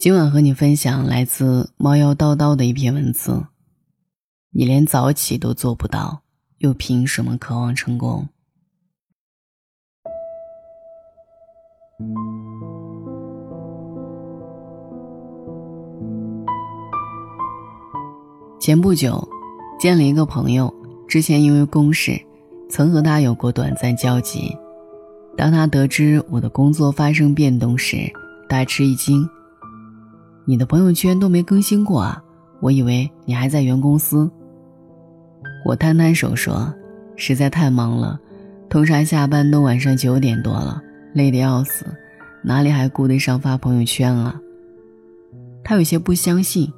今晚和你分享来自猫妖叨叨的一篇文字。你连早起都做不到，又凭什么渴望成功？前不久，见了一个朋友，之前因为公事，曾和他有过短暂交集。当他得知我的工作发生变动时，大吃一惊。你的朋友圈都没更新过啊！我以为你还在原公司。我摊摊手说：“实在太忙了，通常下班都晚上九点多了，累得要死，哪里还顾得上发朋友圈啊？”他有些不相信。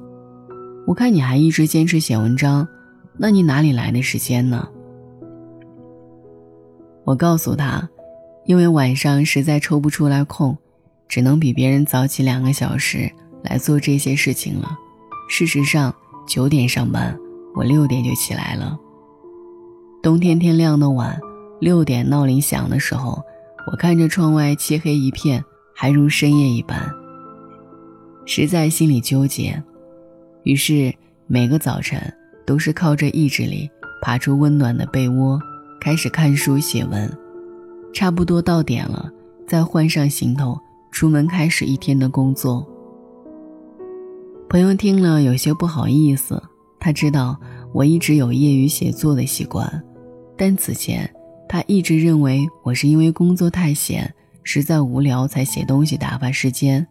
我看你还一直坚持写文章，那你哪里来的时间呢？我告诉他，因为晚上实在抽不出来空，只能比别人早起两个小时。来做这些事情了。事实上，九点上班，我六点就起来了。冬天天亮的晚，六点闹铃响的时候，我看着窗外漆黑一片，还如深夜一般，实在心里纠结。于是每个早晨都是靠着意志力爬出温暖的被窝，开始看书写文。差不多到点了，再换上行头，出门开始一天的工作。朋友听了有些不好意思，他知道我一直有业余写作的习惯，但此前他一直认为我是因为工作太闲，实在无聊才写东西打发时间，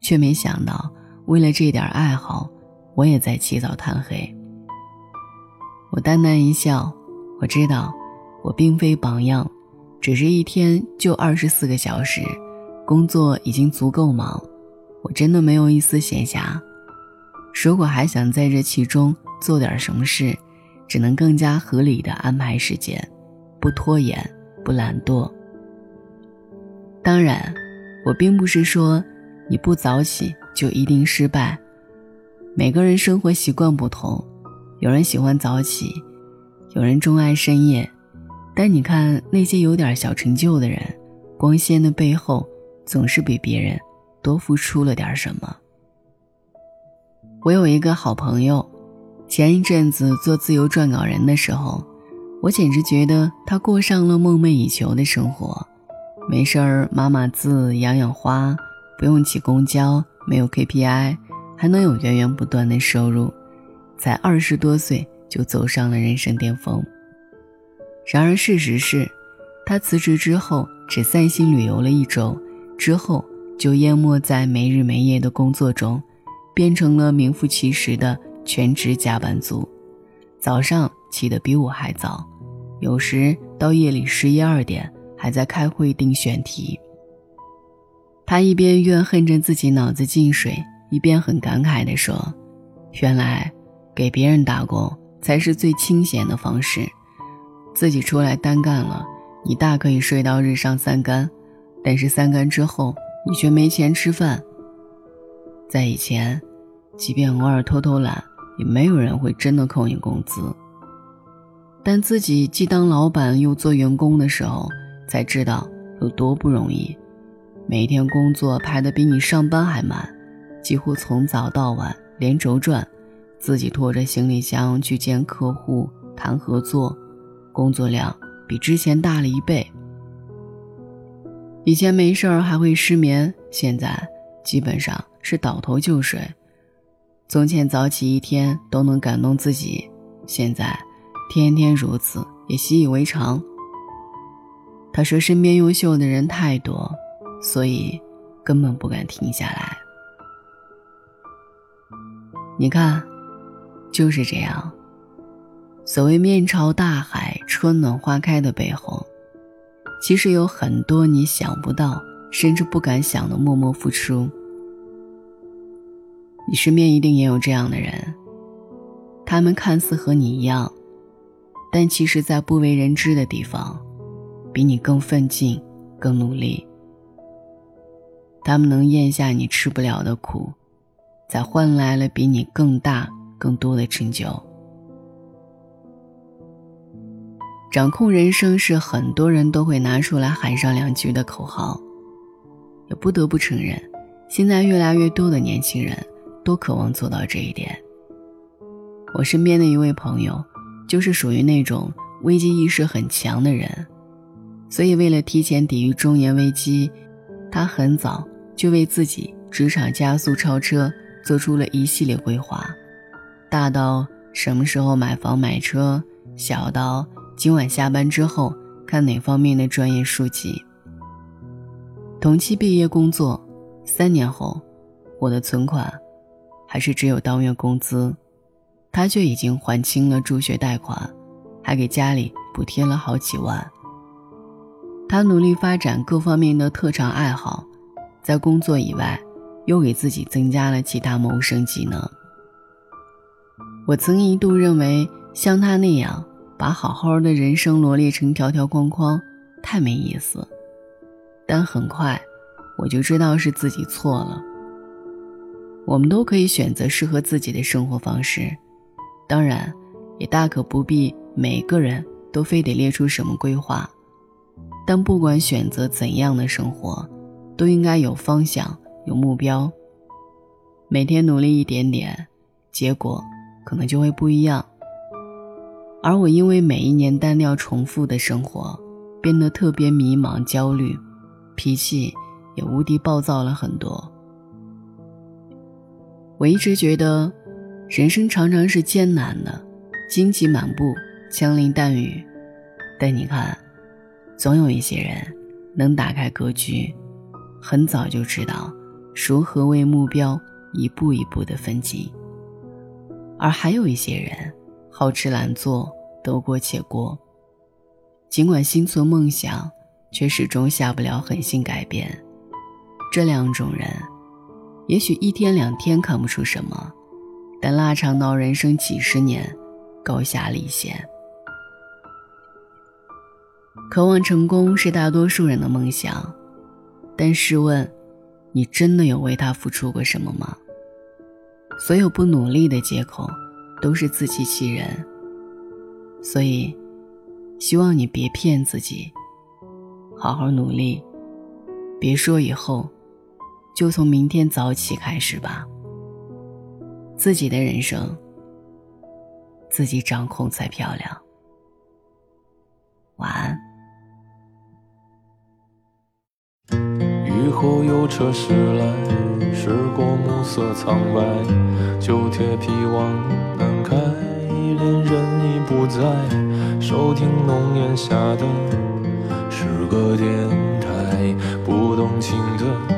却没想到为了这点爱好，我也在起早贪黑。我淡淡一笑，我知道我并非榜样，只是一天就二十四个小时，工作已经足够忙，我真的没有一丝闲暇。如果还想在这其中做点什么事，只能更加合理的安排时间，不拖延，不懒惰。当然，我并不是说你不早起就一定失败。每个人生活习惯不同，有人喜欢早起，有人钟爱深夜。但你看那些有点小成就的人，光鲜的背后总是比别人多付出了点什么。我有一个好朋友，前一阵子做自由撰稿人的时候，我简直觉得他过上了梦寐以求的生活。没事儿码码字、养养花，不用挤公交，没有 KPI，还能有源源不断的收入，才二十多岁就走上了人生巅峰。然而事实是，他辞职之后只散心旅游了一周，之后就淹没在没日没夜的工作中。变成了名副其实的全职加班族，早上起得比我还早，有时到夜里十一二点还在开会定选题。他一边怨恨着自己脑子进水，一边很感慨地说：“原来给别人打工才是最清闲的方式，自己出来单干了，你大可以睡到日上三竿，但是三竿之后你却没钱吃饭。在以前。”即便偶尔偷偷懒，也没有人会真的扣你工资。但自己既当老板又做员工的时候，才知道有多不容易。每天工作排得比你上班还满，几乎从早到晚连轴转，自己拖着行李箱去见客户谈合作，工作量比之前大了一倍。以前没事儿还会失眠，现在基本上是倒头就睡。从前早起一天都能感动自己，现在天天如此也习以为常。他说：“身边优秀的人太多，所以根本不敢停下来。”你看，就是这样。所谓面朝大海，春暖花开的背后，其实有很多你想不到，甚至不敢想的默默付出。你身边一定也有这样的人，他们看似和你一样，但其实，在不为人知的地方，比你更奋进、更努力。他们能咽下你吃不了的苦，才换来了比你更大、更多的成就。掌控人生是很多人都会拿出来喊上两句的口号，也不得不承认。现在越来越多的年轻人都渴望做到这一点。我身边的一位朋友，就是属于那种危机意识很强的人，所以为了提前抵御中年危机，他很早就为自己职场加速超车做出了一系列规划，大到什么时候买房买车，小到今晚下班之后看哪方面的专业书籍。同期毕业工作，三年后，我的存款还是只有当月工资。他却已经还清了助学贷款，还给家里补贴了好几万。他努力发展各方面的特长爱好，在工作以外，又给自己增加了其他谋生技能。我曾一度认为，像他那样把好好的人生罗列成条条框框，太没意思。但很快，我就知道是自己错了。我们都可以选择适合自己的生活方式。当然，也大可不必每个人都非得列出什么规划，但不管选择怎样的生活，都应该有方向、有目标。每天努力一点点，结果可能就会不一样。而我因为每一年单调重复的生活，变得特别迷茫、焦虑，脾气也无敌暴躁了很多。我一直觉得。人生常常是艰难的，荆棘满布，枪林弹雨。但你看，总有一些人能打开格局，很早就知道如何为目标一步一步的奋进；而还有一些人好吃懒做，得过且过。尽管心存梦想，却始终下不了狠心改变。这两种人，也许一天两天看不出什么。但拉长到人生几十年，高下立现。渴望成功是大多数人的梦想，但试问，你真的有为他付出过什么吗？所有不努力的借口，都是自欺欺人。所以，希望你别骗自己，好好努力。别说以后，就从明天早起开始吧。自己的人生，自己掌控才漂亮。晚安。雨后有车驶来，驶过暮色苍白，旧铁皮往南开，恋人已不在，收听浓烟下的诗歌电台，不动情的。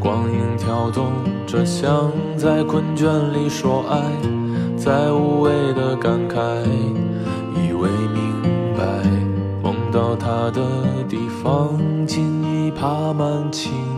光影跳动着，像在困倦里说爱，在无谓的感慨，以为明白，梦到他的地方，尽已爬满青。